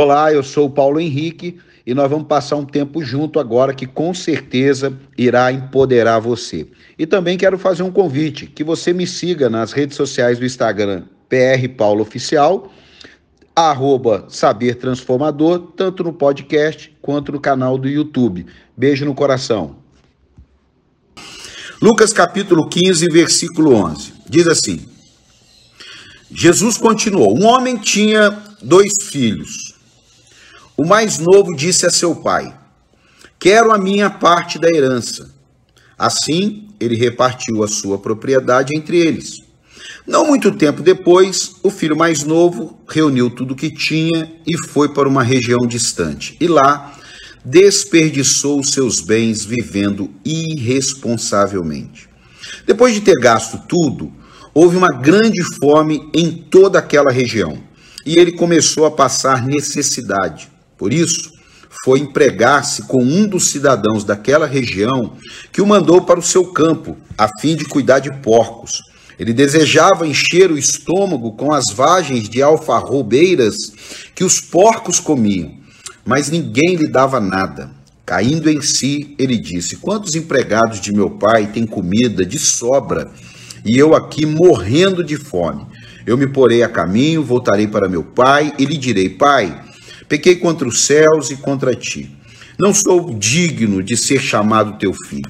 Olá, eu sou o Paulo Henrique e nós vamos passar um tempo junto agora que com certeza irá empoderar você. E também quero fazer um convite que você me siga nas redes sociais do Instagram PR Paulo Oficial, arroba Saber Transformador, tanto no podcast quanto no canal do YouTube. Beijo no coração. Lucas capítulo 15, versículo 11. Diz assim: Jesus continuou: Um homem tinha dois filhos. O mais novo disse a seu pai: Quero a minha parte da herança. Assim, ele repartiu a sua propriedade entre eles. Não muito tempo depois, o filho mais novo reuniu tudo o que tinha e foi para uma região distante. E lá desperdiçou seus bens vivendo irresponsavelmente. Depois de ter gasto tudo, houve uma grande fome em toda aquela região e ele começou a passar necessidade. Por isso, foi empregar-se com um dos cidadãos daquela região que o mandou para o seu campo, a fim de cuidar de porcos. Ele desejava encher o estômago com as vagens de alfarrobeiras que os porcos comiam, mas ninguém lhe dava nada. Caindo em si, ele disse: Quantos empregados de meu pai têm comida de sobra e eu aqui morrendo de fome? Eu me porei a caminho, voltarei para meu pai e lhe direi: Pai, Pequei contra os céus e contra ti. Não sou digno de ser chamado teu filho.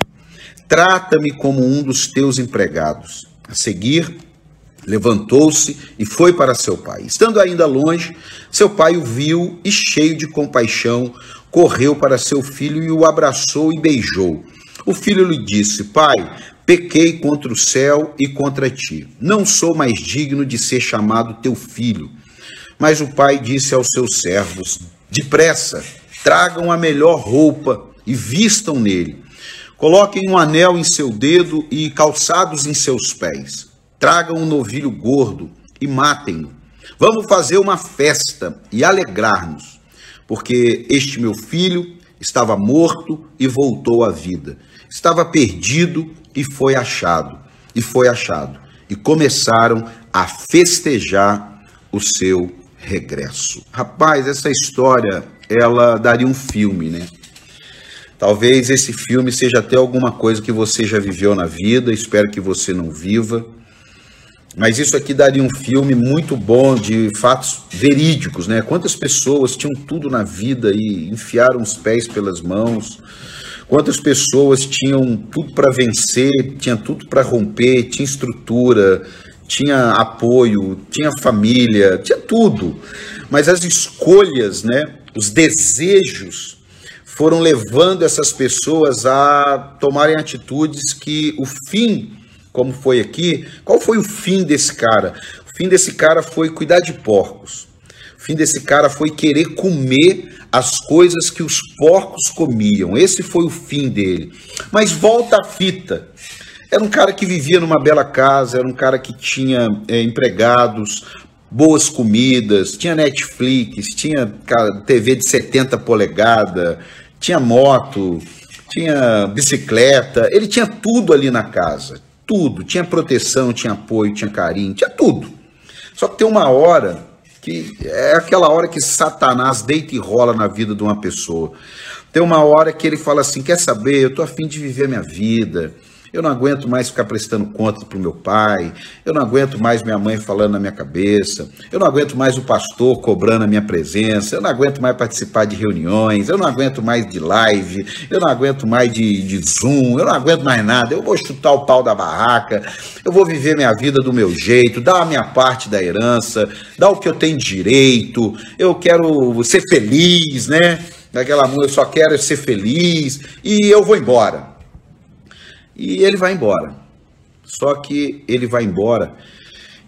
Trata-me como um dos teus empregados. A seguir, levantou-se e foi para seu pai. Estando ainda longe, seu pai o viu e, cheio de compaixão, correu para seu filho e o abraçou e beijou. O filho lhe disse: Pai, pequei contra o céu e contra ti. Não sou mais digno de ser chamado teu filho. Mas o pai disse aos seus servos: Depressa, tragam a melhor roupa e vistam nele. Coloquem um anel em seu dedo e calçados em seus pés. Tragam um novilho gordo e matem-no. Vamos fazer uma festa e alegrar-nos, porque este meu filho estava morto e voltou à vida. Estava perdido e foi achado. E foi achado. E começaram a festejar o seu regresso. Rapaz, essa história, ela daria um filme, né? Talvez esse filme seja até alguma coisa que você já viveu na vida, espero que você não viva. Mas isso aqui daria um filme muito bom de fatos verídicos, né? Quantas pessoas tinham tudo na vida e enfiaram os pés pelas mãos? Quantas pessoas tinham tudo para vencer, tinha tudo para romper, tinha estrutura, tinha apoio, tinha família, tinha tudo. Mas as escolhas, né, os desejos foram levando essas pessoas a tomarem atitudes que o fim, como foi aqui, qual foi o fim desse cara? O fim desse cara foi cuidar de porcos. O fim desse cara foi querer comer as coisas que os porcos comiam. Esse foi o fim dele. Mas volta a fita. Era um cara que vivia numa bela casa, era um cara que tinha é, empregados, boas comidas, tinha Netflix, tinha TV de 70 polegadas, tinha moto, tinha bicicleta, ele tinha tudo ali na casa, tudo, tinha proteção, tinha apoio, tinha carinho, tinha tudo. Só que tem uma hora que é aquela hora que Satanás deita e rola na vida de uma pessoa. Tem uma hora que ele fala assim: quer saber, eu tô afim de viver minha vida. Eu não aguento mais ficar prestando conta para o meu pai. Eu não aguento mais minha mãe falando na minha cabeça. Eu não aguento mais o pastor cobrando a minha presença. Eu não aguento mais participar de reuniões. Eu não aguento mais de live. Eu não aguento mais de, de Zoom. Eu não aguento mais nada. Eu vou chutar o pau da barraca. Eu vou viver minha vida do meu jeito. Dar a minha parte da herança. Dar o que eu tenho direito. Eu quero ser feliz, né? Daquela música, eu só quero ser feliz. E eu vou embora. E ele vai embora. Só que ele vai embora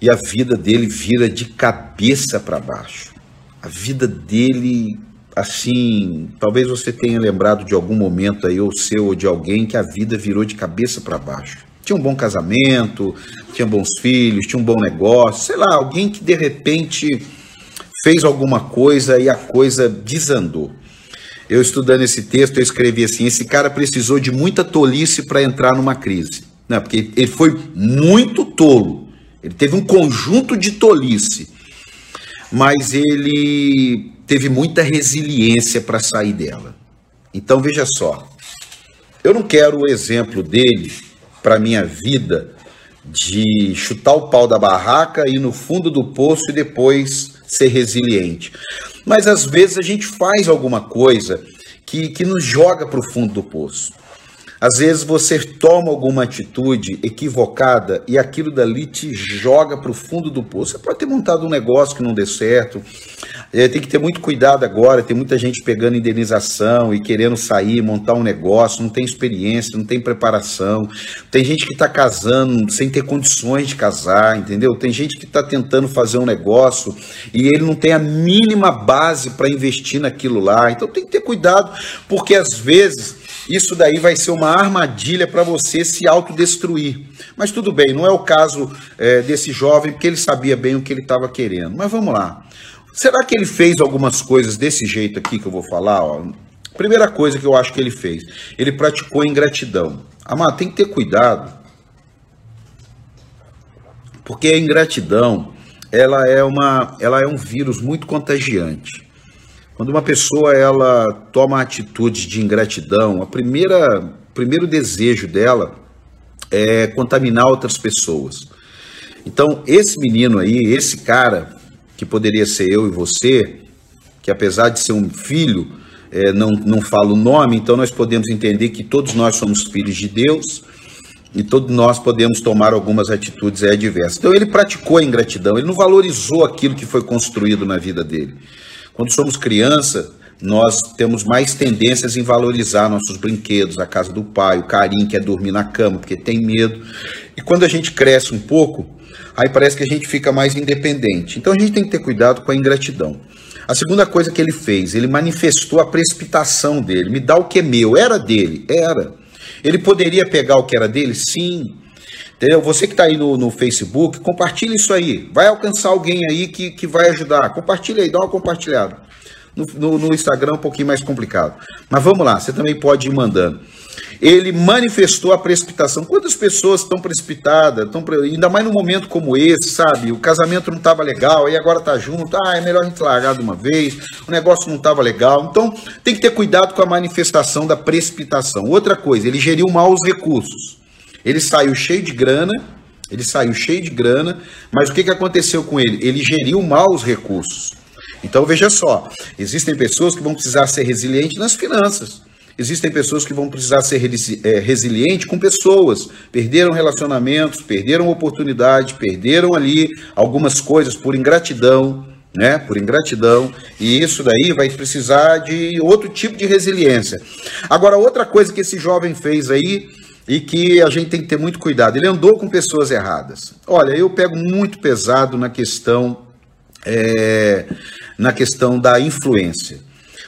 e a vida dele vira de cabeça para baixo. A vida dele, assim, talvez você tenha lembrado de algum momento aí, ou seu ou de alguém, que a vida virou de cabeça para baixo. Tinha um bom casamento, tinha bons filhos, tinha um bom negócio, sei lá, alguém que de repente fez alguma coisa e a coisa desandou. Eu estudando esse texto, eu escrevi assim: esse cara precisou de muita tolice para entrar numa crise. Né? Porque ele foi muito tolo. Ele teve um conjunto de tolice. mas ele teve muita resiliência para sair dela. Então veja só, eu não quero o exemplo dele para minha vida de chutar o pau da barraca, ir no fundo do poço e depois ser resiliente. Mas às vezes a gente faz alguma coisa que, que nos joga para o fundo do poço. Às vezes você toma alguma atitude equivocada e aquilo dali te joga para o fundo do poço. Você pode ter montado um negócio que não dê certo. É, tem que ter muito cuidado agora. Tem muita gente pegando indenização e querendo sair, montar um negócio, não tem experiência, não tem preparação. Tem gente que está casando sem ter condições de casar, entendeu? Tem gente que está tentando fazer um negócio e ele não tem a mínima base para investir naquilo lá. Então tem que ter cuidado, porque às vezes isso daí vai ser uma armadilha para você se autodestruir. Mas tudo bem, não é o caso é, desse jovem, porque ele sabia bem o que ele estava querendo. Mas vamos lá. Será que ele fez algumas coisas desse jeito aqui que eu vou falar? Ó? Primeira coisa que eu acho que ele fez, ele praticou ingratidão. Amado, tem que ter cuidado, porque a ingratidão ela é, uma, ela é um vírus muito contagiante. Quando uma pessoa ela toma atitudes de ingratidão, a primeira primeiro desejo dela é contaminar outras pessoas. Então, esse menino aí, esse cara, que poderia ser eu e você, que apesar de ser um filho, é, não, não fala o nome, então nós podemos entender que todos nós somos filhos de Deus e todos nós podemos tomar algumas atitudes adversas. Então, ele praticou a ingratidão, ele não valorizou aquilo que foi construído na vida dele. Quando somos criança, nós temos mais tendências em valorizar nossos brinquedos, a casa do pai, o carinho que é dormir na cama, porque tem medo. E quando a gente cresce um pouco, aí parece que a gente fica mais independente. Então a gente tem que ter cuidado com a ingratidão. A segunda coisa que ele fez, ele manifestou a precipitação dele. Me dá o que é meu. Era dele? Era. Ele poderia pegar o que era dele? Sim. Entendeu? Você que está aí no, no Facebook, compartilha isso aí. Vai alcançar alguém aí que, que vai ajudar. Compartilha aí, dá uma compartilhada. No, no, no Instagram é um pouquinho mais complicado. Mas vamos lá, você também pode ir mandando. Ele manifestou a precipitação. Quantas pessoas estão precipitadas, estão, ainda mais num momento como esse, sabe? O casamento não estava legal, aí agora está junto. Ah, é melhor a gente largar de uma vez. O negócio não estava legal. Então, tem que ter cuidado com a manifestação da precipitação. Outra coisa, ele geriu mal os recursos. Ele saiu cheio de grana, ele saiu cheio de grana, mas o que, que aconteceu com ele? Ele geriu mal os recursos. Então veja só, existem pessoas que vão precisar ser resilientes nas finanças. Existem pessoas que vão precisar ser é, resilientes com pessoas. Perderam relacionamentos, perderam oportunidade, perderam ali algumas coisas por ingratidão, né? Por ingratidão. E isso daí vai precisar de outro tipo de resiliência. Agora, outra coisa que esse jovem fez aí e que a gente tem que ter muito cuidado. Ele andou com pessoas erradas. Olha, eu pego muito pesado na questão é, na questão da influência.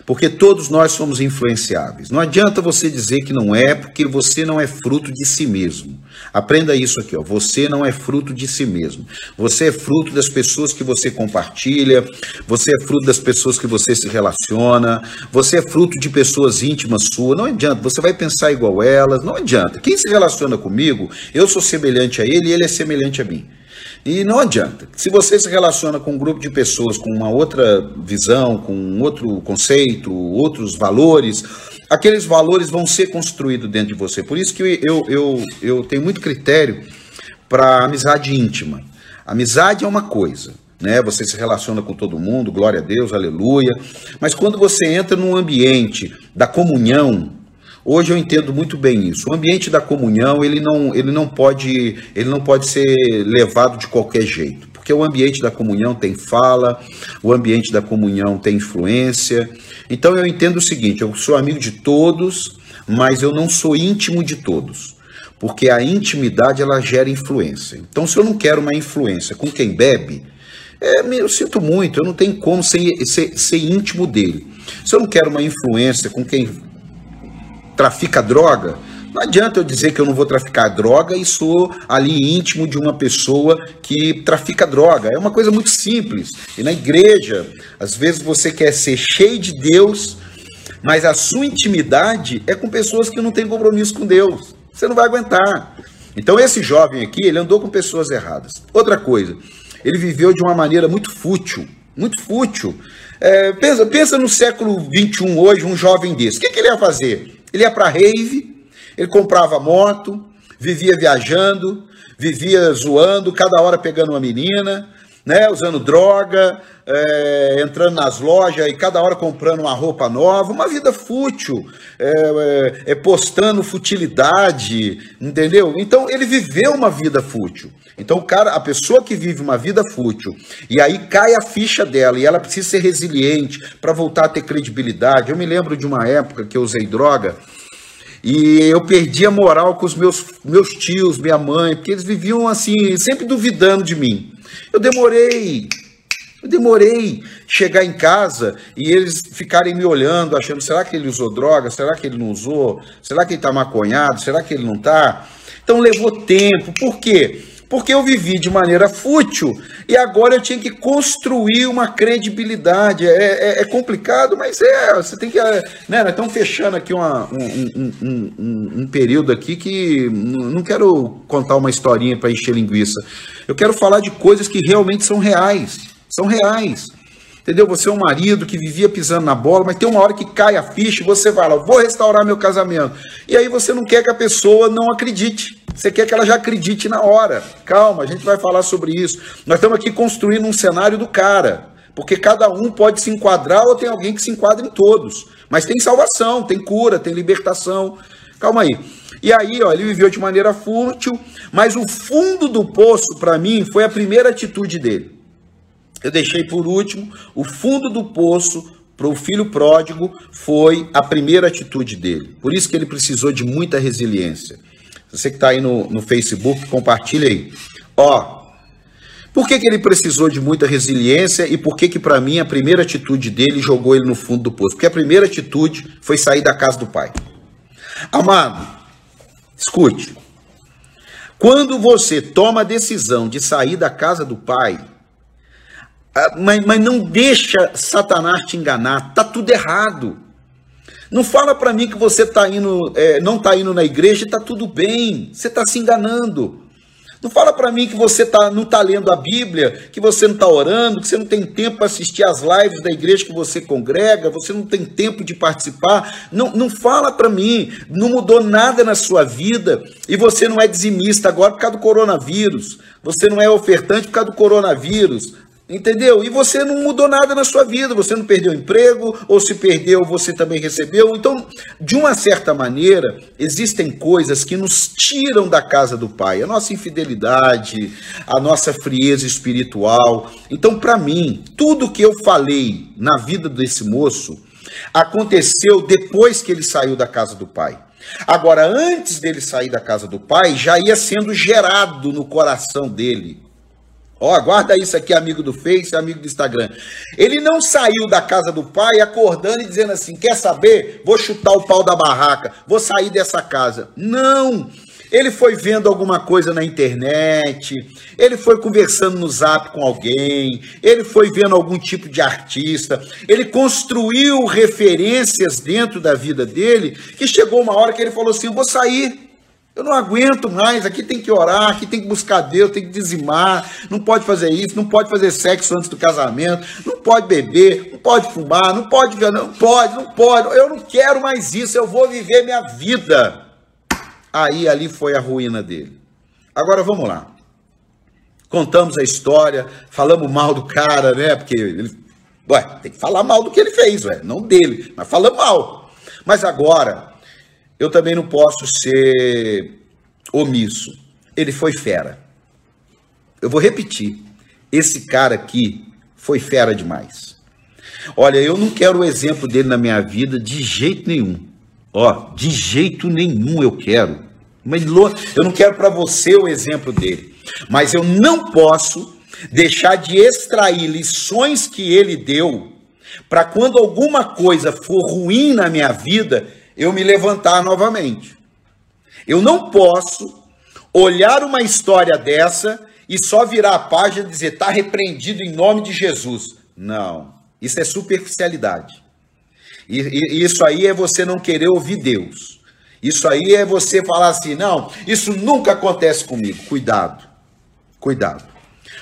Porque todos nós somos influenciáveis. Não adianta você dizer que não é, porque você não é fruto de si mesmo. Aprenda isso aqui, ó. Você não é fruto de si mesmo. Você é fruto das pessoas que você compartilha, você é fruto das pessoas que você se relaciona, você é fruto de pessoas íntimas suas. Não adianta, você vai pensar igual elas, não adianta. Quem se relaciona comigo, eu sou semelhante a ele e ele é semelhante a mim. E não adianta. Se você se relaciona com um grupo de pessoas com uma outra visão, com outro conceito, outros valores, aqueles valores vão ser construídos dentro de você. Por isso que eu, eu, eu tenho muito critério para amizade íntima. Amizade é uma coisa, né? Você se relaciona com todo mundo, glória a Deus, aleluia. Mas quando você entra num ambiente da comunhão, Hoje eu entendo muito bem isso. O ambiente da comunhão ele não, ele não, pode, ele não pode ser levado de qualquer jeito, porque o ambiente da comunhão tem fala, o ambiente da comunhão tem influência. Então eu entendo o seguinte: eu sou amigo de todos, mas eu não sou íntimo de todos, porque a intimidade ela gera influência. Então se eu não quero uma influência com quem bebe, é, eu sinto muito, eu não tenho como ser, ser, ser íntimo dele. Se eu não quero uma influência com quem trafica droga, não adianta eu dizer que eu não vou traficar droga e sou ali íntimo de uma pessoa que trafica droga. É uma coisa muito simples. E na igreja, às vezes você quer ser cheio de Deus, mas a sua intimidade é com pessoas que não têm compromisso com Deus. Você não vai aguentar. Então esse jovem aqui, ele andou com pessoas erradas. Outra coisa, ele viveu de uma maneira muito fútil, muito fútil. É, pensa, pensa no século XXI hoje, um jovem desse. O que, que ele ia fazer? Ele ia para rave, ele comprava moto, vivia viajando, vivia zoando, cada hora pegando uma menina, né, usando droga, é, entrando nas lojas e cada hora comprando uma roupa nova, uma vida fútil, é, é, é, postando futilidade, entendeu? Então ele viveu uma vida fútil. Então o cara, a pessoa que vive uma vida fútil e aí cai a ficha dela e ela precisa ser resiliente para voltar a ter credibilidade. Eu me lembro de uma época que eu usei droga. E eu perdi a moral com os meus, meus tios, minha mãe, porque eles viviam assim, sempre duvidando de mim. Eu demorei, eu demorei chegar em casa e eles ficarem me olhando, achando, será que ele usou droga? Será que ele não usou? Será que ele está maconhado? Será que ele não está? Então levou tempo. Por quê? Porque eu vivi de maneira fútil e agora eu tinha que construir uma credibilidade. É, é, é complicado, mas é, você tem que. É, né, nós estamos fechando aqui uma, um, um, um, um, período aqui que não quero contar uma historinha para encher linguiça. Eu quero falar de coisas que realmente são reais. São reais. Entendeu? Você é um marido que vivia pisando na bola, mas tem uma hora que cai a ficha e você vai lá, vou restaurar meu casamento. E aí você não quer que a pessoa não acredite. Você quer que ela já acredite na hora. Calma, a gente vai falar sobre isso. Nós estamos aqui construindo um cenário do cara. Porque cada um pode se enquadrar ou tem alguém que se enquadra em todos. Mas tem salvação, tem cura, tem libertação. Calma aí. E aí, ó, ele viveu de maneira fútil, mas o fundo do poço, para mim, foi a primeira atitude dele. Eu deixei por último, o fundo do poço para o filho pródigo foi a primeira atitude dele. Por isso que ele precisou de muita resiliência. Você que está aí no, no Facebook, compartilha aí. Ó, por que, que ele precisou de muita resiliência e por que que para mim a primeira atitude dele jogou ele no fundo do poço? Porque a primeira atitude foi sair da casa do pai. Amado, escute. Quando você toma a decisão de sair da casa do pai, mas, mas não deixa Satanás te enganar, tá tudo errado. Não fala para mim que você tá indo, é, não está indo na igreja e está tudo bem. Você está se enganando. Não fala para mim que você tá, não está lendo a Bíblia, que você não está orando, que você não tem tempo para assistir as lives da igreja que você congrega, você não tem tempo de participar. Não, não fala para mim, não mudou nada na sua vida e você não é dizimista agora por causa do coronavírus. Você não é ofertante por causa do coronavírus. Entendeu? E você não mudou nada na sua vida, você não perdeu emprego, ou se perdeu, você também recebeu. Então, de uma certa maneira, existem coisas que nos tiram da casa do Pai, a nossa infidelidade, a nossa frieza espiritual. Então, para mim, tudo que eu falei na vida desse moço aconteceu depois que ele saiu da casa do Pai. Agora, antes dele sair da casa do Pai, já ia sendo gerado no coração dele Ó, guarda isso aqui, amigo do Face, amigo do Instagram. Ele não saiu da casa do pai acordando e dizendo assim: quer saber? Vou chutar o pau da barraca, vou sair dessa casa. Não! Ele foi vendo alguma coisa na internet, ele foi conversando no zap com alguém, ele foi vendo algum tipo de artista, ele construiu referências dentro da vida dele, que chegou uma hora que ele falou assim: vou sair. Eu não aguento mais, aqui tem que orar, aqui tem que buscar Deus, tem que dizimar, não pode fazer isso, não pode fazer sexo antes do casamento, não pode beber, não pode fumar, não pode, não pode, não pode, eu não quero mais isso, eu vou viver minha vida. Aí ali foi a ruína dele. Agora vamos lá. Contamos a história, falamos mal do cara, né? Porque ele, ué, tem que falar mal do que ele fez, ué, não dele, mas falamos mal. Mas agora, eu também não posso ser omisso. Ele foi fera. Eu vou repetir. Esse cara aqui foi fera demais. Olha, eu não quero o exemplo dele na minha vida de jeito nenhum. Ó, de jeito nenhum eu quero. Mas eu não quero para você o exemplo dele. Mas eu não posso deixar de extrair lições que ele deu para quando alguma coisa for ruim na minha vida, eu me levantar novamente. Eu não posso olhar uma história dessa e só virar a página e dizer está repreendido em nome de Jesus. Não, isso é superficialidade. E, e, isso aí é você não querer ouvir Deus. Isso aí é você falar assim: não, isso nunca acontece comigo. Cuidado, cuidado.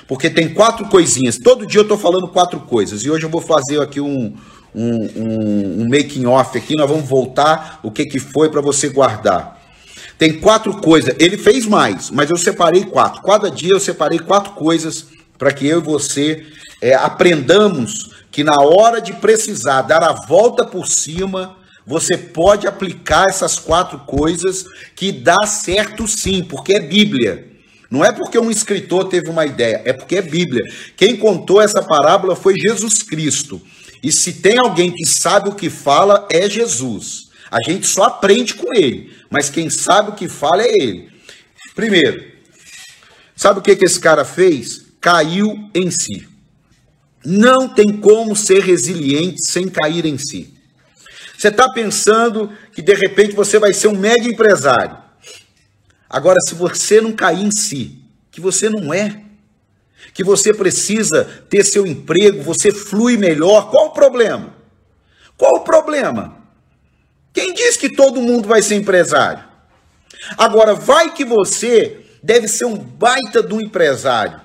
porque tem quatro coisinhas. Todo dia eu estou falando quatro coisas. E hoje eu vou fazer aqui um, um, um, um making off aqui. Nós vamos voltar o que, que foi para você guardar. Tem quatro coisas. Ele fez mais, mas eu separei quatro. Cada dia eu separei quatro coisas para que eu e você é, aprendamos que na hora de precisar dar a volta por cima, você pode aplicar essas quatro coisas que dá certo sim, porque é Bíblia. Não é porque um escritor teve uma ideia, é porque é Bíblia. Quem contou essa parábola foi Jesus Cristo. E se tem alguém que sabe o que fala, é Jesus. A gente só aprende com ele, mas quem sabe o que fala é ele. Primeiro, sabe o que, que esse cara fez? Caiu em si. Não tem como ser resiliente sem cair em si. Você está pensando que de repente você vai ser um mega empresário. Agora, se você não cair em si, que você não é, que você precisa ter seu emprego, você flui melhor, qual o problema? Qual o problema? Quem diz que todo mundo vai ser empresário? Agora, vai que você deve ser um baita do empresário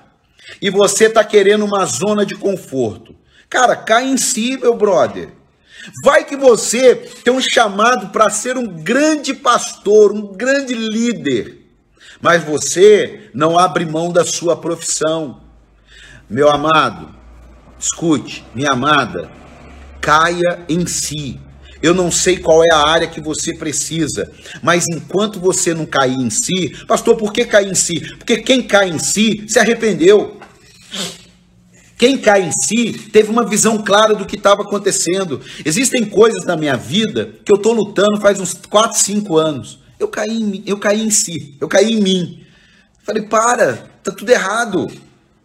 e você está querendo uma zona de conforto. Cara, cai em si, meu brother. Vai que você tem um chamado para ser um grande pastor, um grande líder, mas você não abre mão da sua profissão. Meu amado, escute, minha amada, caia em si. Eu não sei qual é a área que você precisa, mas enquanto você não cair em si, pastor, por que cair em si? Porque quem cai em si se arrependeu. Quem cai em si teve uma visão clara do que estava acontecendo. Existem coisas na minha vida que eu estou lutando faz uns 4, 5 anos. Eu caí, em, eu caí em si, eu caí em mim. Falei, para, tá tudo errado.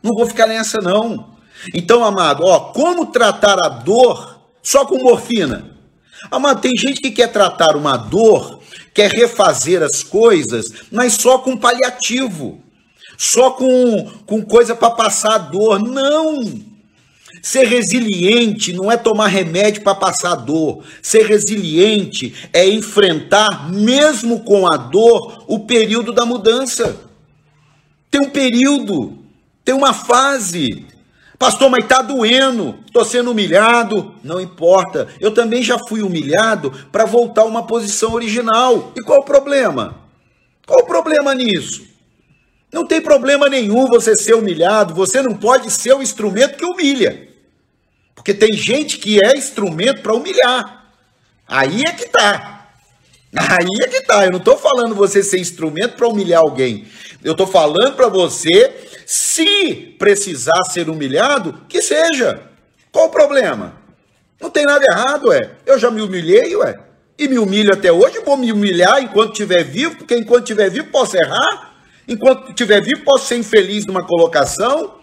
Não vou ficar nessa não. Então, amado, ó, como tratar a dor só com morfina? Amado, tem gente que quer tratar uma dor, quer refazer as coisas, mas só com paliativo só com, com coisa para passar a dor. Não! Ser resiliente não é tomar remédio para passar dor. Ser resiliente é enfrentar, mesmo com a dor, o período da mudança. Tem um período, tem uma fase. Pastor, mas está doendo, estou sendo humilhado. Não importa, eu também já fui humilhado para voltar a uma posição original. E qual o problema? Qual o problema nisso? Não tem problema nenhum você ser humilhado, você não pode ser o instrumento que humilha. Porque tem gente que é instrumento para humilhar. Aí é que tá. Aí é que tá. Eu não estou falando você ser instrumento para humilhar alguém. Eu estou falando para você, se precisar ser humilhado, que seja. Qual o problema? Não tem nada errado, ué. Eu já me humilhei, ué. E me humilho até hoje, vou me humilhar enquanto estiver vivo, porque enquanto estiver vivo posso errar. Enquanto estiver vivo, posso ser infeliz numa colocação.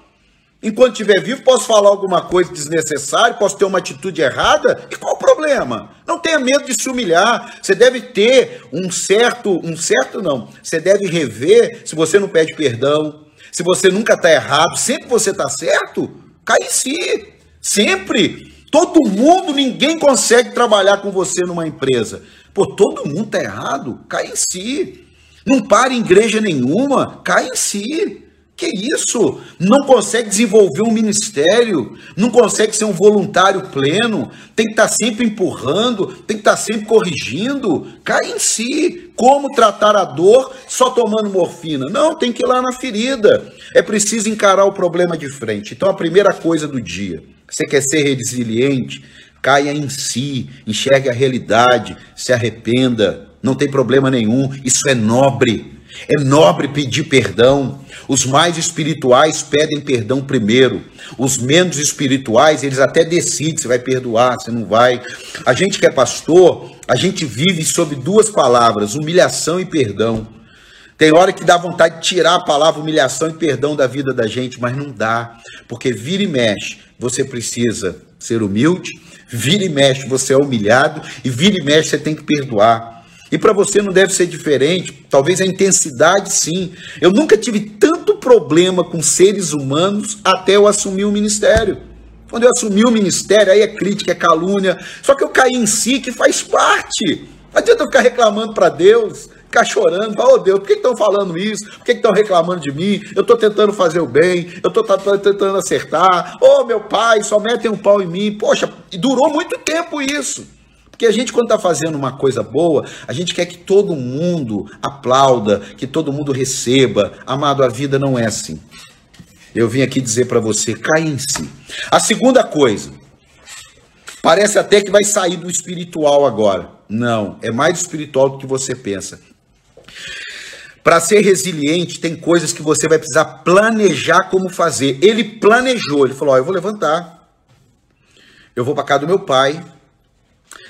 Enquanto estiver vivo, posso falar alguma coisa desnecessária, posso ter uma atitude errada. E qual o problema? Não tenha medo de se humilhar. Você deve ter um certo, um certo não. Você deve rever se você não pede perdão, se você nunca está errado, sempre você está certo, cai em si. Sempre. Todo mundo, ninguém consegue trabalhar com você numa empresa. Pô, todo mundo está errado, cai em si. Não para em igreja nenhuma, cai em si. Que isso? Não consegue desenvolver um ministério, não consegue ser um voluntário pleno, tem que estar sempre empurrando, tem que estar sempre corrigindo. Cai em si. Como tratar a dor só tomando morfina? Não, tem que ir lá na ferida. É preciso encarar o problema de frente. Então, a primeira coisa do dia, você quer ser resiliente, caia em si, enxergue a realidade, se arrependa, não tem problema nenhum, isso é nobre. É nobre pedir perdão. Os mais espirituais pedem perdão primeiro. Os menos espirituais, eles até decidem se vai perdoar, se não vai. A gente que é pastor, a gente vive sob duas palavras: humilhação e perdão. Tem hora que dá vontade de tirar a palavra humilhação e perdão da vida da gente, mas não dá, porque vira e mexe. Você precisa ser humilde, vira e mexe, você é humilhado, e vira e mexe, você tem que perdoar. E para você não deve ser diferente, talvez a intensidade sim. Eu nunca tive tanto problema com seres humanos até eu assumir o ministério. Quando eu assumi o ministério, aí é crítica, é calúnia. Só que eu caí em si, que faz parte. Não adianta eu ficar reclamando para Deus, ficar chorando, falar, oh Deus, por que estão falando isso? Por que estão reclamando de mim? Eu estou tentando fazer o bem, eu estou tentando acertar. Oh, meu pai, só metem um pau em mim. Poxa, durou muito tempo isso. Porque a gente, quando está fazendo uma coisa boa, a gente quer que todo mundo aplauda, que todo mundo receba. Amado, a vida não é assim. Eu vim aqui dizer para você, cai em si. A segunda coisa, parece até que vai sair do espiritual agora. Não, é mais espiritual do que você pensa. Para ser resiliente, tem coisas que você vai precisar planejar como fazer. Ele planejou, ele falou: ó, eu vou levantar, eu vou para casa do meu pai,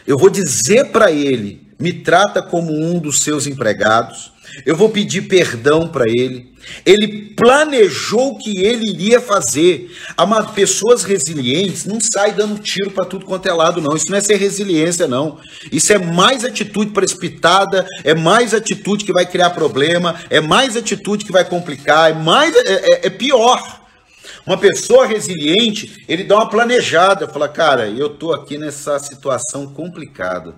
eu vou dizer para ele, me trata como um dos seus empregados. Eu vou pedir perdão para ele. Ele planejou o que ele iria fazer. Amado, pessoas resilientes não saem dando tiro para tudo quanto é lado, não. Isso não é ser resiliência, não. Isso é mais atitude precipitada, é mais atitude que vai criar problema, é mais atitude que vai complicar, é mais é, é, é pior. Uma pessoa resiliente, ele dá uma planejada, fala, cara, eu tô aqui nessa situação complicada,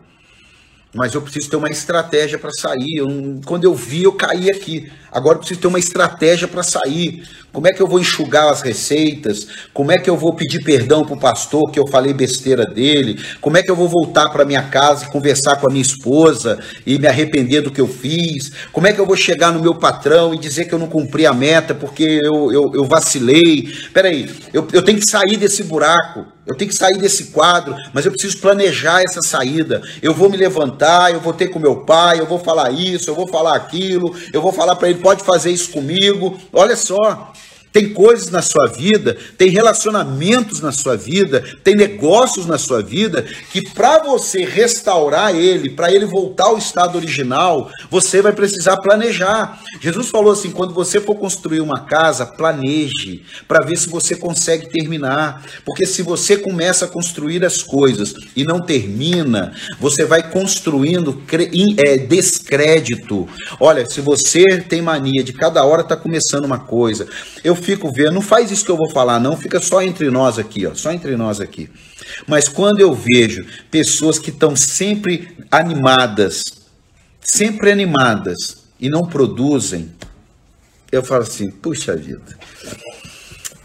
mas eu preciso ter uma estratégia para sair. Eu, quando eu vi, eu caí aqui. Agora eu preciso ter uma estratégia para sair. Como é que eu vou enxugar as receitas? Como é que eu vou pedir perdão para o pastor que eu falei besteira dele? Como é que eu vou voltar para minha casa e conversar com a minha esposa e me arrepender do que eu fiz? Como é que eu vou chegar no meu patrão e dizer que eu não cumpri a meta porque eu, eu, eu vacilei? Peraí, eu, eu tenho que sair desse buraco. Eu tenho que sair desse quadro, mas eu preciso planejar essa saída. Eu vou me levantar, eu vou ter com meu pai, eu vou falar isso, eu vou falar aquilo, eu vou falar para ele pode fazer isso comigo. Olha só, tem coisas na sua vida, tem relacionamentos na sua vida, tem negócios na sua vida que para você restaurar ele, para ele voltar ao estado original, você vai precisar planejar. Jesus falou assim: quando você for construir uma casa, planeje para ver se você consegue terminar, porque se você começa a construir as coisas e não termina, você vai construindo é, descrédito. Olha, se você tem mania de cada hora tá começando uma coisa, eu fico vendo, não faz isso que eu vou falar, não, fica só entre nós aqui, ó, só entre nós aqui. Mas quando eu vejo pessoas que estão sempre animadas, sempre animadas e não produzem, eu falo assim, puxa vida,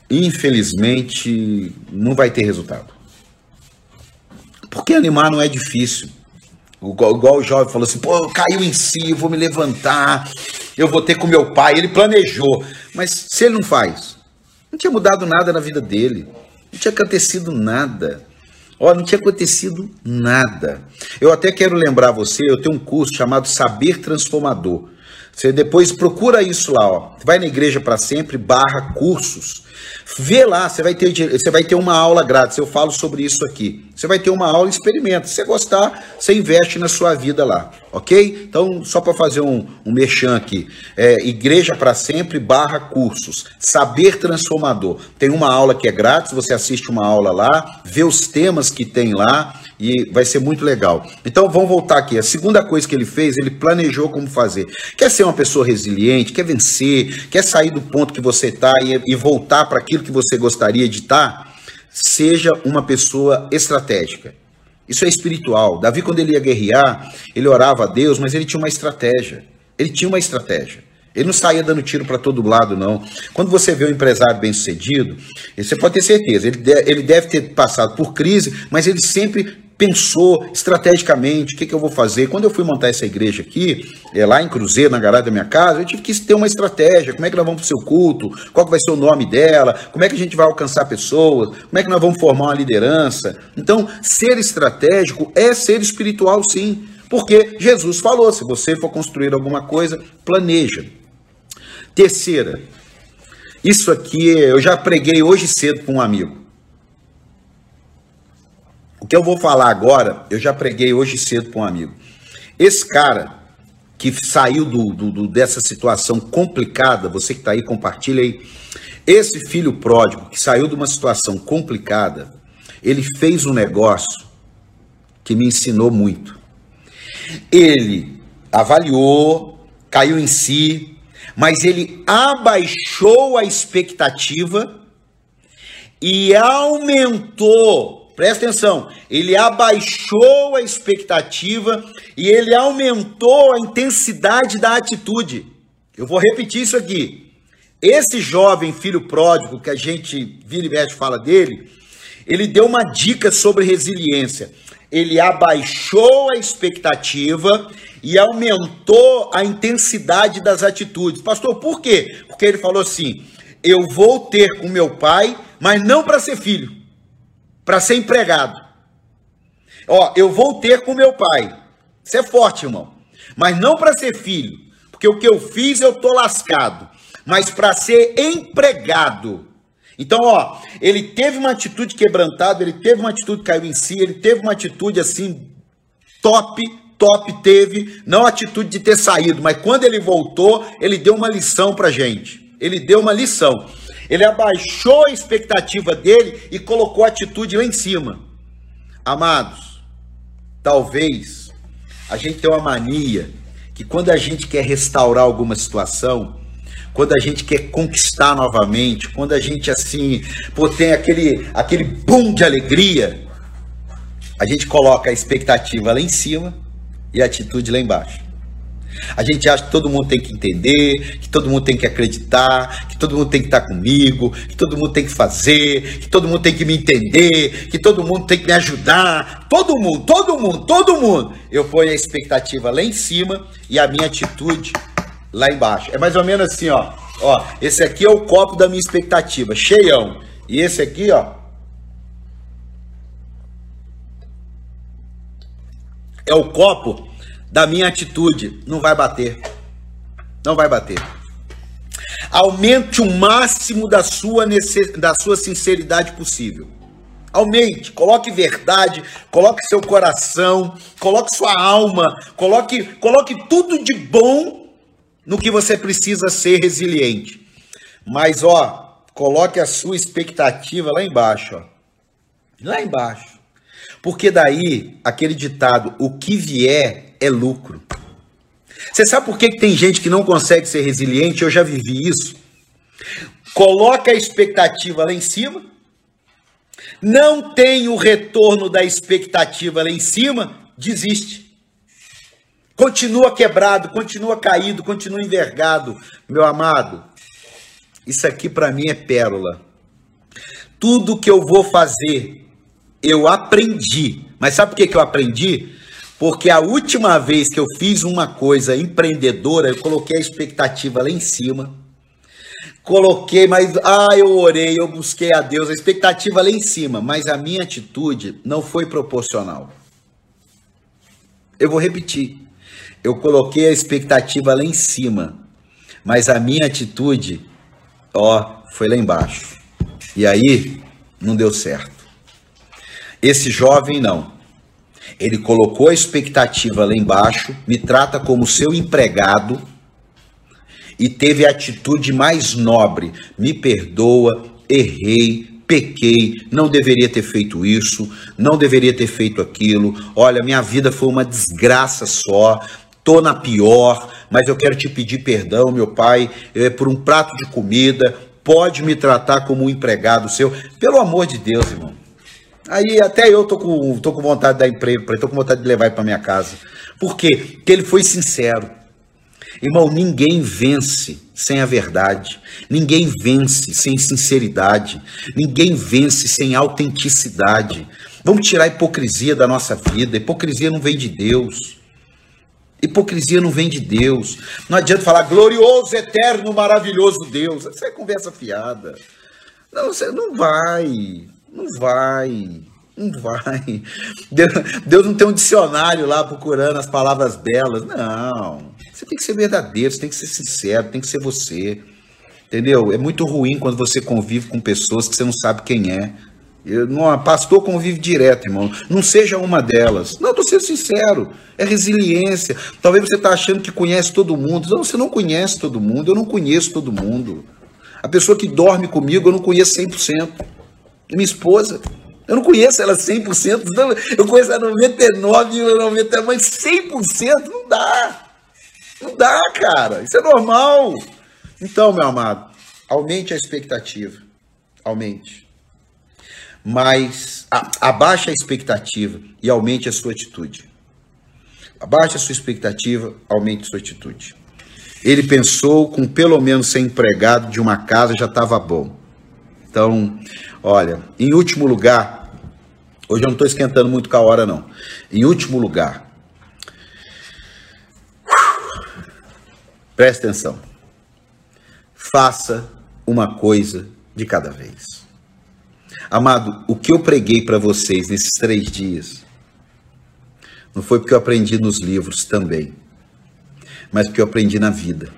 infelizmente não vai ter resultado. Porque animar não é difícil. Igual, igual o jovem falou assim, pô, caiu em si, eu vou me levantar, eu vou ter com meu pai. Ele planejou. Mas se ele não faz, não tinha mudado nada na vida dele. Não tinha acontecido nada. Ó, não tinha acontecido nada. Eu até quero lembrar você, eu tenho um curso chamado Saber Transformador. Você depois procura isso lá, ó. Vai na igreja para sempre barra cursos. Vê lá, você vai ter, você vai ter uma aula grátis. Eu falo sobre isso aqui. Você vai ter uma aula, experimenta. Se você gostar, você investe na sua vida lá, ok? Então, só para fazer um, um merchan aqui, é, Igreja para Sempre barra cursos, Saber Transformador. Tem uma aula que é grátis, você assiste uma aula lá, vê os temas que tem lá, e vai ser muito legal. Então vamos voltar aqui. A segunda coisa que ele fez, ele planejou como fazer. Quer ser uma pessoa resiliente, quer vencer, quer sair do ponto que você está e, e voltar para aquilo que você gostaria de estar? Seja uma pessoa estratégica. Isso é espiritual. Davi, quando ele ia guerrear, ele orava a Deus, mas ele tinha uma estratégia. Ele tinha uma estratégia. Ele não saía dando tiro para todo lado, não. Quando você vê um empresário bem sucedido, você pode ter certeza, ele deve ter passado por crise, mas ele sempre pensou estrategicamente o que, que, eu vou fazer. Quando eu fui montar essa igreja aqui, é, lá em Cruzeiro, na garagem da minha casa, eu tive que ter uma estratégia. Como é que nós vamos para o seu culto? Qual vai ser o nome dela? Como é que a gente vai alcançar pessoas? Como é que nós vamos formar uma liderança? Então, ser estratégico é ser espiritual, sim. Porque Jesus falou: se você for construir alguma coisa, planeja. Terceira, isso aqui eu já preguei hoje cedo com um amigo. O que eu vou falar agora, eu já preguei hoje cedo para um amigo. Esse cara que saiu do, do, do dessa situação complicada, você que está aí, compartilha aí. Esse filho pródigo que saiu de uma situação complicada, ele fez um negócio que me ensinou muito. Ele avaliou, caiu em si, mas ele abaixou a expectativa e aumentou presta atenção, ele abaixou a expectativa e ele aumentou a intensidade da atitude. Eu vou repetir isso aqui. Esse jovem filho pródigo que a gente vira e mexe fala dele, ele deu uma dica sobre resiliência. Ele abaixou a expectativa e aumentou a intensidade das atitudes. Pastor, por quê? Porque ele falou assim: eu vou ter com meu pai, mas não para ser filho, para ser empregado. Ó, eu vou ter com meu pai. Isso é forte, irmão. Mas não para ser filho, porque o que eu fiz eu tô lascado, mas para ser empregado. Então, ó, ele teve uma atitude quebrantada, ele teve uma atitude que caiu em si, ele teve uma atitude assim top, top teve, não a atitude de ter saído, mas quando ele voltou, ele deu uma lição pra gente ele deu uma lição. Ele abaixou a expectativa dele e colocou a atitude lá em cima. Amados, talvez a gente tenha uma mania que quando a gente quer restaurar alguma situação, quando a gente quer conquistar novamente, quando a gente assim, pô, tem aquele aquele boom de alegria, a gente coloca a expectativa lá em cima e a atitude lá embaixo. A gente acha que todo mundo tem que entender, que todo mundo tem que acreditar, que todo mundo tem que estar comigo, que todo mundo tem que fazer, que todo mundo tem que me entender, que todo mundo tem que me ajudar. Todo mundo, todo mundo, todo mundo. Eu ponho a expectativa lá em cima e a minha atitude lá embaixo. É mais ou menos assim, ó. Ó, esse aqui é o copo da minha expectativa, cheião. E esse aqui, ó, é o copo da minha atitude, não vai bater. Não vai bater. Aumente o máximo da sua, da sua sinceridade possível. Aumente, coloque verdade, coloque seu coração, coloque sua alma, coloque, coloque tudo de bom no que você precisa ser resiliente. Mas ó, coloque a sua expectativa lá embaixo, ó. Lá embaixo. Porque daí, aquele ditado, o que vier é lucro. Você sabe por que, tem gente que não consegue ser resiliente? Eu já vivi isso. Coloca a expectativa lá em cima, não tem o retorno da expectativa lá em cima, desiste. Continua quebrado, continua caído, continua envergado. Meu amado, isso aqui para mim é pérola. Tudo que eu vou fazer, eu aprendi. Mas sabe por que, que eu aprendi? Porque a última vez que eu fiz uma coisa empreendedora, eu coloquei a expectativa lá em cima. Coloquei, mas ah, eu orei, eu busquei a Deus, a expectativa lá em cima, mas a minha atitude não foi proporcional. Eu vou repetir. Eu coloquei a expectativa lá em cima, mas a minha atitude, ó, foi lá embaixo. E aí não deu certo. Esse jovem não. Ele colocou a expectativa lá embaixo, me trata como seu empregado e teve a atitude mais nobre: me perdoa, errei, pequei, não deveria ter feito isso, não deveria ter feito aquilo. Olha, minha vida foi uma desgraça só. Tô na pior, mas eu quero te pedir perdão, meu pai, é, por um prato de comida. Pode me tratar como um empregado seu. Pelo amor de Deus, irmão. Aí até eu tô com, tô com vontade de dar emprego para ele, tô com vontade de levar ele para minha casa. Por quê? Porque ele foi sincero. Irmão, ninguém vence sem a verdade. Ninguém vence sem sinceridade. Ninguém vence sem autenticidade. Vamos tirar a hipocrisia da nossa vida. Hipocrisia não vem de Deus. Hipocrisia não vem de Deus. Não adianta falar glorioso, eterno, maravilhoso Deus. Isso é conversa fiada. Não, você não vai. Não vai. Não vai. Deus, não tem um dicionário lá procurando as palavras belas. Não. Você tem que ser verdadeiro, você tem que ser sincero, tem que ser você. Entendeu? É muito ruim quando você convive com pessoas que você não sabe quem é. Eu, não, pastor convive direto, irmão. Não seja uma delas. Não, estou sendo sincero. É resiliência. Talvez você está achando que conhece todo mundo. Não, você não conhece todo mundo. Eu não conheço todo mundo. A pessoa que dorme comigo, eu não conheço 100% minha esposa. Eu não conheço ela 100%, eu conheço ela 99, 90, mas 100% não dá. Não dá, cara. Isso é normal. Então, meu amado, aumente a expectativa. Aumente. mas a, abaixe a expectativa e aumente a sua atitude. Abaixe a sua expectativa, aumente a sua atitude. Ele pensou com pelo menos ser empregado de uma casa já estava bom. Então, olha, em último lugar, hoje eu não estou esquentando muito com a hora, não. Em último lugar, preste atenção. Faça uma coisa de cada vez. Amado, o que eu preguei para vocês nesses três dias não foi porque eu aprendi nos livros também, mas porque eu aprendi na vida.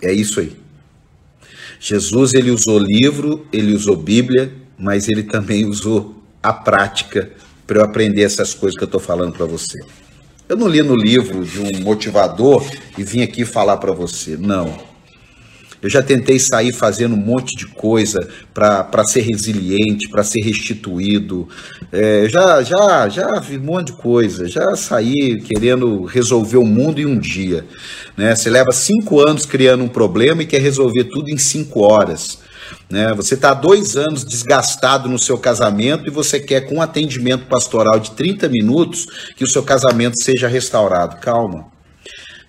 É isso aí. Jesus ele usou livro, ele usou Bíblia, mas ele também usou a prática para eu aprender essas coisas que eu estou falando para você. Eu não li no livro de um motivador e vim aqui falar para você. Não. Eu já tentei sair fazendo um monte de coisa para ser resiliente, para ser restituído. É, já, já, já vi um monte de coisa. Já saí querendo resolver o mundo em um dia. Né? Você leva cinco anos criando um problema e quer resolver tudo em cinco horas. Né? Você está dois anos desgastado no seu casamento e você quer, com um atendimento pastoral de 30 minutos, que o seu casamento seja restaurado. Calma.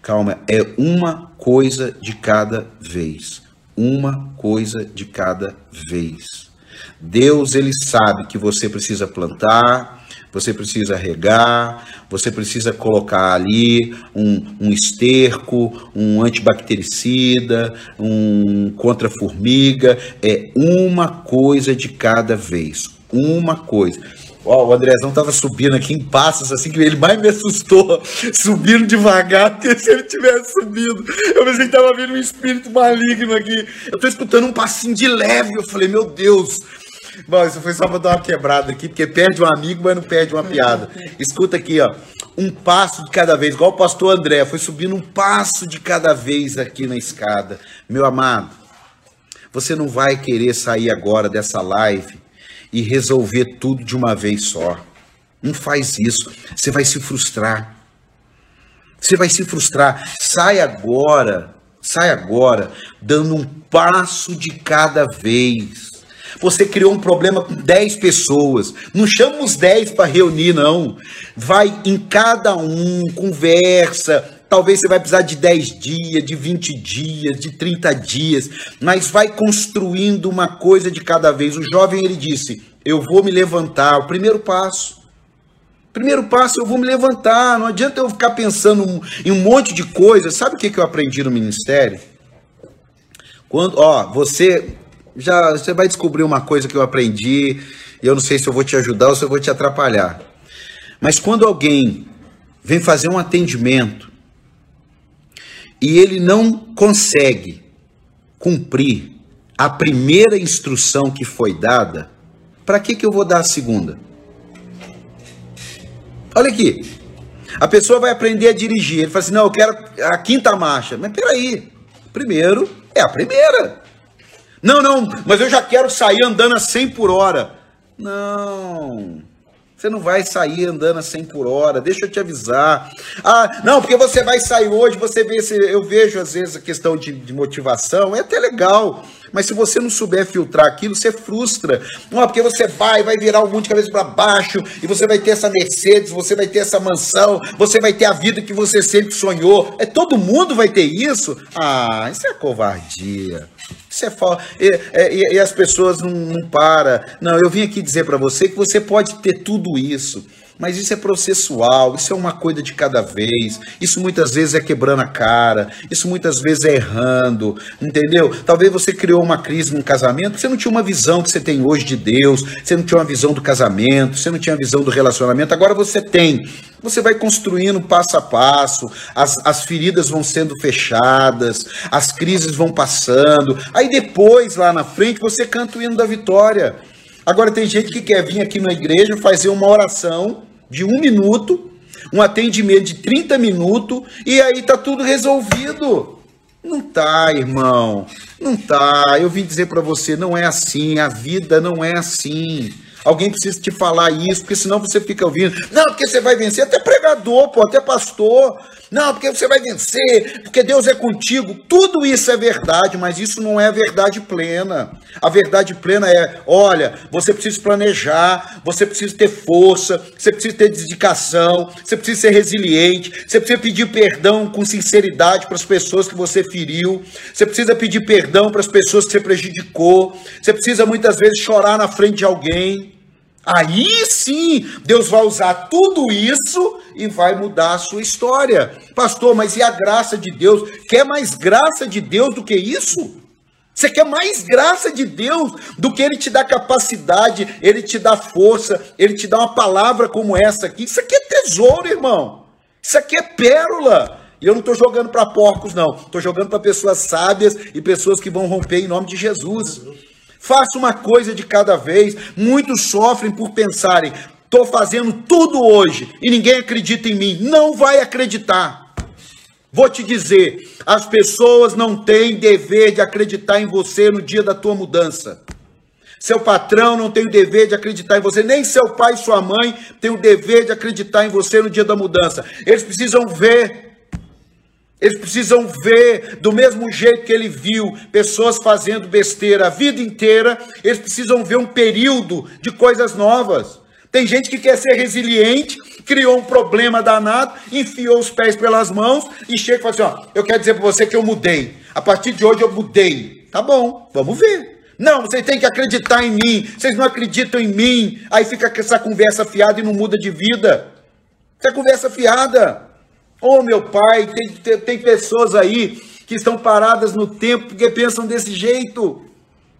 Calma, é uma coisa de cada vez. Uma coisa de cada vez. Deus, ele sabe que você precisa plantar, você precisa regar, você precisa colocar ali um, um esterco, um antibactericida, um contra-formiga. É uma coisa de cada vez. Uma coisa. Ó, o Andrezão tava subindo aqui em passos, assim, que ele mais me assustou, subindo devagar, porque se ele tivesse subido, eu pensei que tava vindo um espírito maligno aqui. Eu tô escutando um passinho de leve, eu falei, meu Deus. Bom, isso foi só pra dar uma quebrada aqui, porque perde um amigo, mas não perde uma piada. Escuta aqui, ó. Um passo de cada vez, igual o pastor André, foi subindo um passo de cada vez aqui na escada. Meu amado, você não vai querer sair agora dessa live e resolver tudo de uma vez só. Não faz isso. Você vai se frustrar. Você vai se frustrar. Sai agora, sai agora, dando um passo de cada vez. Você criou um problema com 10 pessoas. Não chama os 10 para reunir, não. Vai em cada um, conversa. Talvez você vai precisar de 10 dias, de 20 dias, de 30 dias, mas vai construindo uma coisa de cada vez. O jovem ele disse: Eu vou me levantar. O primeiro passo. Primeiro passo, eu vou me levantar. Não adianta eu ficar pensando em um monte de coisas. Sabe o que eu aprendi no ministério? Quando, ó, você já você vai descobrir uma coisa que eu aprendi. Eu não sei se eu vou te ajudar ou se eu vou te atrapalhar. Mas quando alguém vem fazer um atendimento e ele não consegue cumprir a primeira instrução que foi dada, para que, que eu vou dar a segunda? Olha aqui. A pessoa vai aprender a dirigir. Ele fala assim: não, eu quero a quinta marcha. Mas peraí. Primeiro é a primeira. Não, não, mas eu já quero sair andando a 100 por hora. Não. Você não vai sair andando a 100 por hora, deixa eu te avisar. Ah, não, porque você vai sair hoje, você vê, eu vejo às vezes a questão de, de motivação, é até legal. Mas se você não souber filtrar aquilo, você frustra. Não, porque você vai, vai virar o mundo de cabeça para baixo, e você vai ter essa Mercedes, você vai ter essa mansão, você vai ter a vida que você sempre sonhou. É todo mundo vai ter isso? Ah, isso é covardia. Isso é falta. E, e, e, as pessoas não, não param. Não, eu vim aqui dizer para você que você pode ter tudo isso. Mas isso é processual, isso é uma coisa de cada vez. Isso muitas vezes é quebrando a cara, isso muitas vezes é errando, entendeu? Talvez você criou uma crise no casamento, você não tinha uma visão que você tem hoje de Deus, você não tinha uma visão do casamento, você não tinha uma visão do relacionamento, agora você tem. Você vai construindo passo a passo, as, as feridas vão sendo fechadas, as crises vão passando, aí depois, lá na frente, você canta o hino da vitória. Agora tem gente que quer vir aqui na igreja fazer uma oração de um minuto, um atendimento de 30 minutos, e aí tá tudo resolvido. Não tá, irmão. Não tá. Eu vim dizer para você, não é assim. A vida não é assim. Alguém precisa te falar isso, porque senão você fica ouvindo. Não, porque você vai vencer. Até pregador, pô, até pastor. Não, porque você vai vencer, porque Deus é contigo. Tudo isso é verdade, mas isso não é a verdade plena. A verdade plena é: olha, você precisa planejar, você precisa ter força, você precisa ter dedicação, você precisa ser resiliente, você precisa pedir perdão com sinceridade para as pessoas que você feriu, você precisa pedir perdão para as pessoas que você prejudicou, você precisa muitas vezes chorar na frente de alguém. Aí sim, Deus vai usar tudo isso e vai mudar a sua história. Pastor, mas e a graça de Deus? Quer mais graça de Deus do que isso? Você quer mais graça de Deus do que Ele te dá capacidade, Ele te dá força, Ele te dá uma palavra como essa aqui. Isso aqui é tesouro, irmão. Isso aqui é pérola. E eu não estou jogando para porcos, não. Estou jogando para pessoas sábias e pessoas que vão romper em nome de Jesus. Faça uma coisa de cada vez. Muitos sofrem por pensarem: estou fazendo tudo hoje e ninguém acredita em mim. Não vai acreditar. Vou te dizer: as pessoas não têm dever de acreditar em você no dia da tua mudança. Seu patrão não tem o dever de acreditar em você, nem seu pai e sua mãe têm o dever de acreditar em você no dia da mudança. Eles precisam ver eles precisam ver, do mesmo jeito que ele viu pessoas fazendo besteira a vida inteira, eles precisam ver um período de coisas novas. Tem gente que quer ser resiliente, criou um problema danado, enfiou os pés pelas mãos e chega e fala assim: Ó, eu quero dizer para você que eu mudei. A partir de hoje eu mudei. Tá bom, vamos ver. Não, vocês têm que acreditar em mim. Vocês não acreditam em mim. Aí fica essa conversa fiada e não muda de vida. Essa conversa fiada. Oh, meu pai, tem, tem, pessoas aí que estão paradas no tempo porque pensam desse jeito.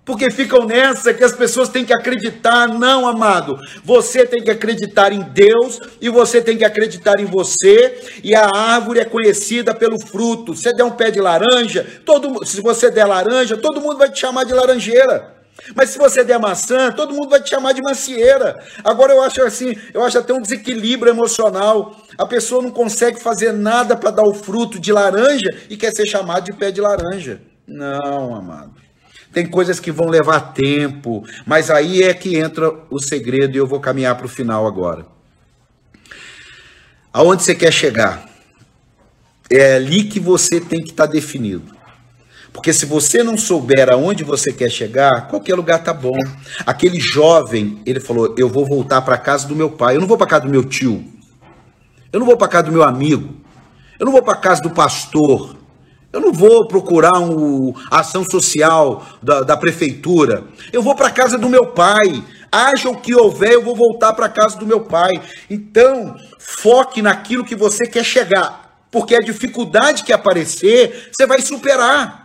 Porque ficam nessa que as pessoas têm que acreditar. Não, amado. Você tem que acreditar em Deus e você tem que acreditar em você. E a árvore é conhecida pelo fruto. Se você der um pé de laranja, todo, se você der laranja, todo mundo vai te chamar de laranjeira. Mas se você der maçã, todo mundo vai te chamar de macieira. Agora eu acho assim, eu acho até um desequilíbrio emocional. A pessoa não consegue fazer nada para dar o fruto de laranja e quer ser chamado de pé de laranja. Não, amado. Tem coisas que vão levar tempo, mas aí é que entra o segredo e eu vou caminhar para o final agora. Aonde você quer chegar? É ali que você tem que estar tá definido. Porque se você não souber aonde você quer chegar, qualquer lugar tá bom. Aquele jovem, ele falou: "Eu vou voltar para casa do meu pai. Eu não vou para casa do meu tio. Eu não vou para casa do meu amigo. Eu não vou para casa do pastor. Eu não vou procurar um, ação social da, da prefeitura. Eu vou para casa do meu pai. Haja o que houver, eu vou voltar para casa do meu pai. Então, foque naquilo que você quer chegar. Porque a dificuldade que aparecer, você vai superar.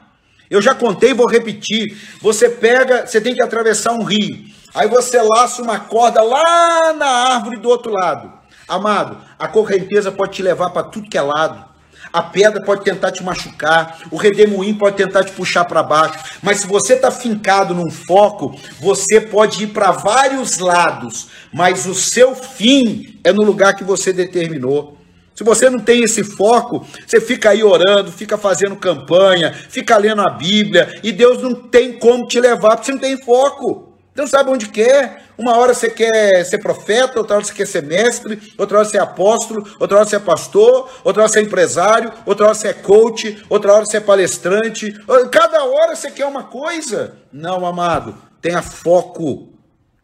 Eu já contei, vou repetir. Você pega, você tem que atravessar um rio. Aí você laça uma corda lá na árvore do outro lado. Amado, a correnteza pode te levar para tudo que é lado. A pedra pode tentar te machucar, o redemoinho pode tentar te puxar para baixo, mas se você está fincado num foco, você pode ir para vários lados, mas o seu fim é no lugar que você determinou. Se você não tem esse foco, você fica aí orando, fica fazendo campanha, fica lendo a Bíblia, e Deus não tem como te levar, porque você não tem foco. Você não sabe onde quer. Uma hora você quer ser profeta, outra hora você quer ser mestre, outra hora você é apóstolo, outra hora você é pastor, outra hora você é empresário, outra hora você é coach, outra hora você é palestrante. Cada hora você quer uma coisa. Não, amado, tenha foco.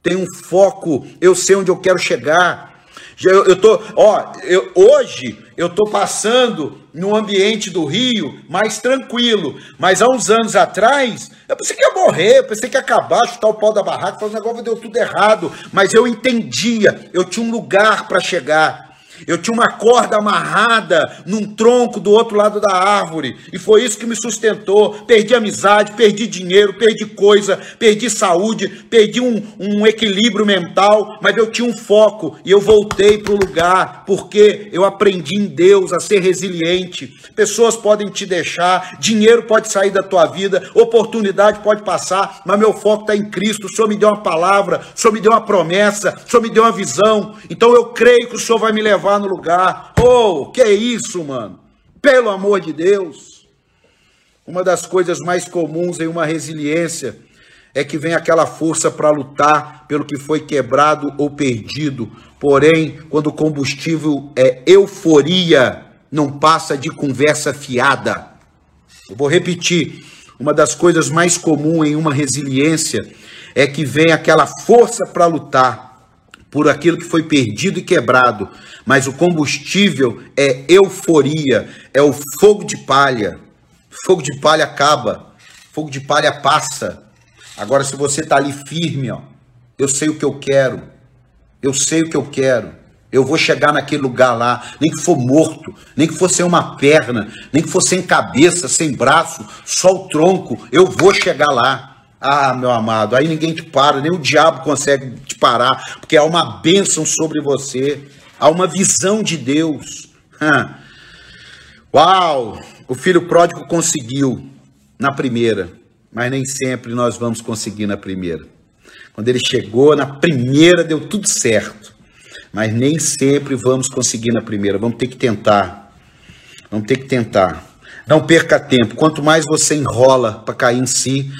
Tenha um foco. Eu sei onde eu quero chegar. Eu, eu tô, ó, eu, hoje eu tô passando no ambiente do Rio mais tranquilo, mas há uns anos atrás eu pensei que ia morrer, eu pensei que ia acabar, chutar o pau da barraca, falar, o negócio deu tudo errado, mas eu entendia, eu tinha um lugar para chegar. Eu tinha uma corda amarrada num tronco do outro lado da árvore, e foi isso que me sustentou. Perdi amizade, perdi dinheiro, perdi coisa, perdi saúde, perdi um, um equilíbrio mental, mas eu tinha um foco e eu voltei para o lugar, porque eu aprendi em Deus a ser resiliente. Pessoas podem te deixar, dinheiro pode sair da tua vida, oportunidade pode passar, mas meu foco está em Cristo. O Senhor me deu uma palavra, o Senhor me deu uma promessa, o Senhor me deu uma visão, então eu creio que o Senhor vai me levar levar no lugar. Oh, que isso, mano? Pelo amor de Deus. Uma das coisas mais comuns em uma resiliência é que vem aquela força para lutar pelo que foi quebrado ou perdido. Porém, quando o combustível é euforia, não passa de conversa fiada. Eu vou repetir: uma das coisas mais comuns em uma resiliência é que vem aquela força para lutar por aquilo que foi perdido e quebrado, mas o combustível é euforia, é o fogo de palha. Fogo de palha acaba, fogo de palha passa. Agora, se você está ali firme, ó, eu sei o que eu quero, eu sei o que eu quero, eu vou chegar naquele lugar lá, nem que for morto, nem que for sem uma perna, nem que for sem cabeça, sem braço, só o tronco, eu vou chegar lá. Ah, meu amado, aí ninguém te para, nem o diabo consegue te parar, porque há uma bênção sobre você, há uma visão de Deus. Uau! O filho pródigo conseguiu na primeira, mas nem sempre nós vamos conseguir na primeira. Quando ele chegou na primeira, deu tudo certo, mas nem sempre vamos conseguir na primeira. Vamos ter que tentar. Vamos ter que tentar. Não perca tempo. Quanto mais você enrola para cair em si,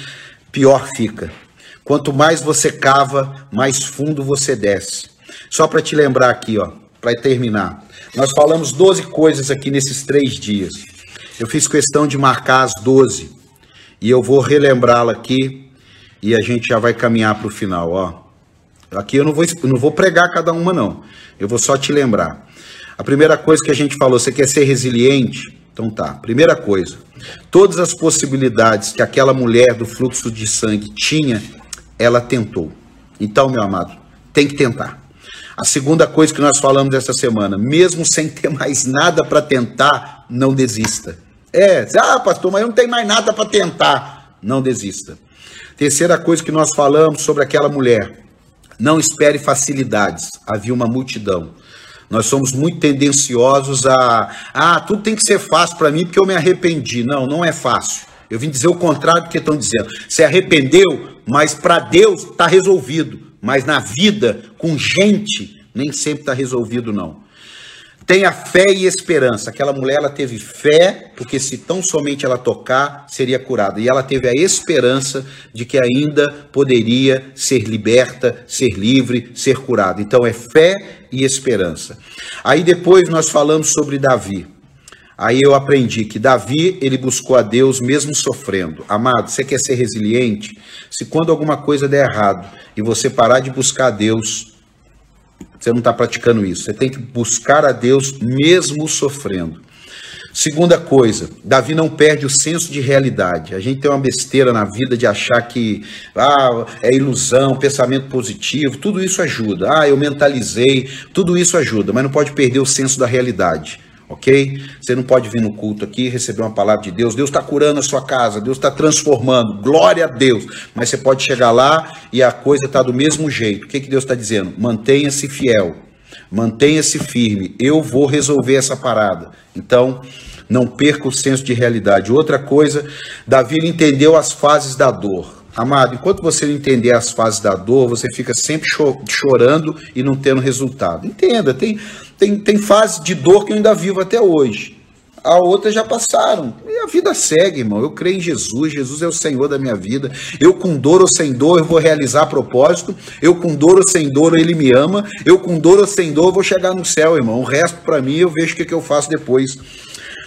pior fica. Quanto mais você cava, mais fundo você desce. Só para te lembrar aqui, ó, para terminar. Nós falamos 12 coisas aqui nesses três dias. Eu fiz questão de marcar as 12 e eu vou relembrá-la aqui e a gente já vai caminhar para o final, ó. Aqui eu não vou, não vou pregar cada uma, não. Eu vou só te lembrar. A primeira coisa que a gente falou, você quer ser resiliente? Então tá, primeira coisa, todas as possibilidades que aquela mulher do fluxo de sangue tinha, ela tentou. Então, meu amado, tem que tentar. A segunda coisa que nós falamos essa semana, mesmo sem ter mais nada para tentar, não desista. É, ah, pastor, mas eu não tenho mais nada para tentar. Não desista. Terceira coisa que nós falamos sobre aquela mulher, não espere facilidades. Havia uma multidão. Nós somos muito tendenciosos a, ah, tudo tem que ser fácil para mim porque eu me arrependi. Não, não é fácil. Eu vim dizer o contrário do que estão dizendo. Se arrependeu, mas para Deus está resolvido. Mas na vida, com gente, nem sempre está resolvido, não. Tenha fé e esperança. Aquela mulher ela teve fé, porque se tão somente ela tocar, seria curada. E ela teve a esperança de que ainda poderia ser liberta, ser livre, ser curada. Então é fé e esperança. Aí depois nós falamos sobre Davi. Aí eu aprendi que Davi, ele buscou a Deus mesmo sofrendo. Amado, você quer ser resiliente? Se quando alguma coisa der errado e você parar de buscar a Deus, você não está praticando isso. Você tem que buscar a Deus mesmo sofrendo. Segunda coisa, Davi não perde o senso de realidade. A gente tem uma besteira na vida de achar que ah, é ilusão, pensamento positivo, tudo isso ajuda. Ah, eu mentalizei, tudo isso ajuda, mas não pode perder o senso da realidade ok? Você não pode vir no culto aqui receber uma palavra de Deus. Deus está curando a sua casa, Deus está transformando, glória a Deus. Mas você pode chegar lá e a coisa está do mesmo jeito. O que, que Deus está dizendo? Mantenha-se fiel, mantenha-se firme. Eu vou resolver essa parada. Então, não perca o senso de realidade. Outra coisa, Davi entendeu as fases da dor. Amado, enquanto você não entender as fases da dor, você fica sempre chorando e não tendo resultado. Entenda, tem, tem, tem fase de dor que eu ainda vivo até hoje. A outra já passaram. E a vida segue, irmão. Eu creio em Jesus. Jesus é o Senhor da minha vida. Eu, com dor ou sem dor, eu vou realizar propósito. Eu, com dor ou sem dor, Ele me ama. Eu, com dor ou sem dor, eu vou chegar no céu, irmão. O resto, para mim, eu vejo o que, que eu faço depois.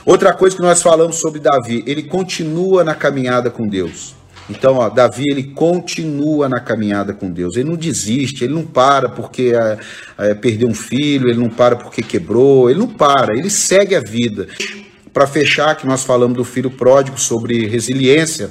Outra coisa que nós falamos sobre Davi, ele continua na caminhada com Deus. Então, ó, Davi ele continua na caminhada com Deus. Ele não desiste, ele não para porque é, é, perdeu um filho, ele não para porque quebrou, ele não para, ele segue a vida. Para fechar, que nós falamos do filho pródigo sobre resiliência,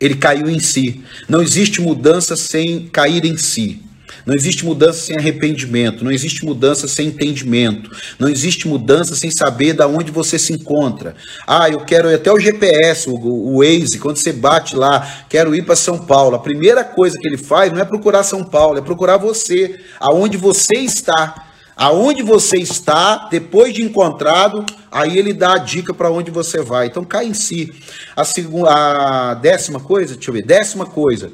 ele caiu em si. Não existe mudança sem cair em si. Não existe mudança sem arrependimento, não existe mudança sem entendimento, não existe mudança sem saber da onde você se encontra. Ah, eu quero ir até o GPS, o, o Waze, quando você bate lá, quero ir para São Paulo. A primeira coisa que ele faz não é procurar São Paulo, é procurar você, aonde você está. Aonde você está, depois de encontrado, aí ele dá a dica para onde você vai. Então cai em si. A, segunda, a décima coisa, deixa eu ver, décima coisa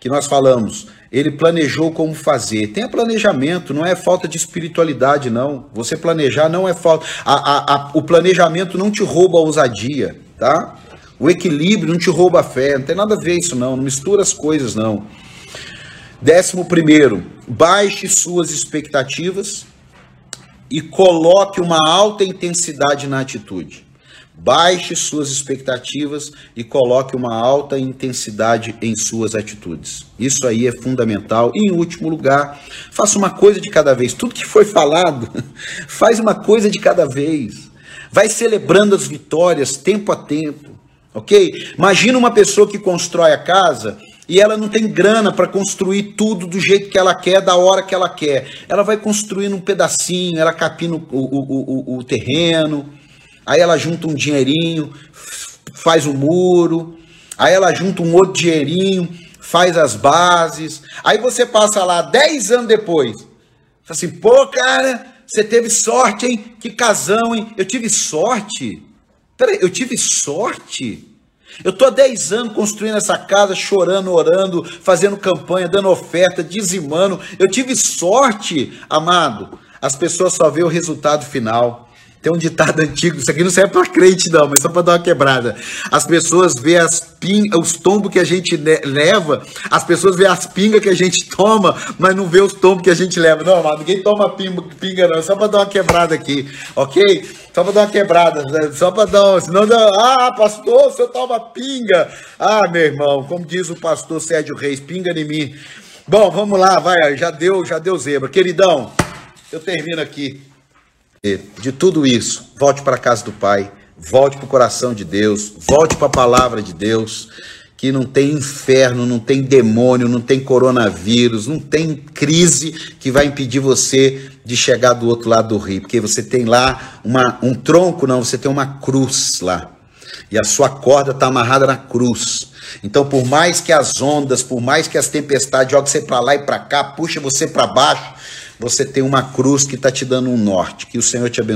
que nós falamos, ele planejou como fazer. Tenha planejamento, não é falta de espiritualidade, não. Você planejar não é falta. A, a, a, o planejamento não te rouba a ousadia, tá? O equilíbrio não te rouba a fé, não tem nada a ver isso não, não mistura as coisas não. Décimo primeiro, baixe suas expectativas e coloque uma alta intensidade na atitude. Baixe suas expectativas e coloque uma alta intensidade em suas atitudes. Isso aí é fundamental. E em último lugar, faça uma coisa de cada vez. Tudo que foi falado, faz uma coisa de cada vez. Vai celebrando as vitórias tempo a tempo, ok? Imagina uma pessoa que constrói a casa e ela não tem grana para construir tudo do jeito que ela quer, da hora que ela quer. Ela vai construindo um pedacinho, ela capina o, o, o, o terreno aí ela junta um dinheirinho, faz o um muro, aí ela junta um outro dinheirinho, faz as bases, aí você passa lá 10 anos depois, fala assim, pô, cara, você teve sorte, hein? Que casão, hein? Eu tive sorte? Peraí, eu tive sorte? Eu estou há 10 anos construindo essa casa, chorando, orando, fazendo campanha, dando oferta, dizimando. Eu tive sorte, amado. As pessoas só vê o resultado final. Tem um ditado antigo, isso aqui não serve para crente não, mas só para dar uma quebrada. As pessoas vê as ping, os tombos que a gente leva, as pessoas vê as pingas que a gente toma, mas não vê os tombos que a gente leva. Não, mas ninguém toma pinga, não, só para dar uma quebrada aqui, ok? Só para dar uma quebrada, né? só para dar uma, senão, ah, pastor, o senhor toma pinga. Ah, meu irmão, como diz o pastor Sérgio Reis, pinga em mim. Bom, vamos lá, vai, já deu, já deu zebra. Queridão, eu termino aqui de tudo isso, volte para a casa do Pai, volte para o coração de Deus, volte para a palavra de Deus, que não tem inferno, não tem demônio, não tem coronavírus, não tem crise que vai impedir você de chegar do outro lado do rio, porque você tem lá uma, um tronco, não, você tem uma cruz lá. E a sua corda está amarrada na cruz. Então, por mais que as ondas, por mais que as tempestades joguem você para lá e para cá, puxa você para baixo, você tem uma cruz que está te dando um norte. Que o Senhor te abençoe.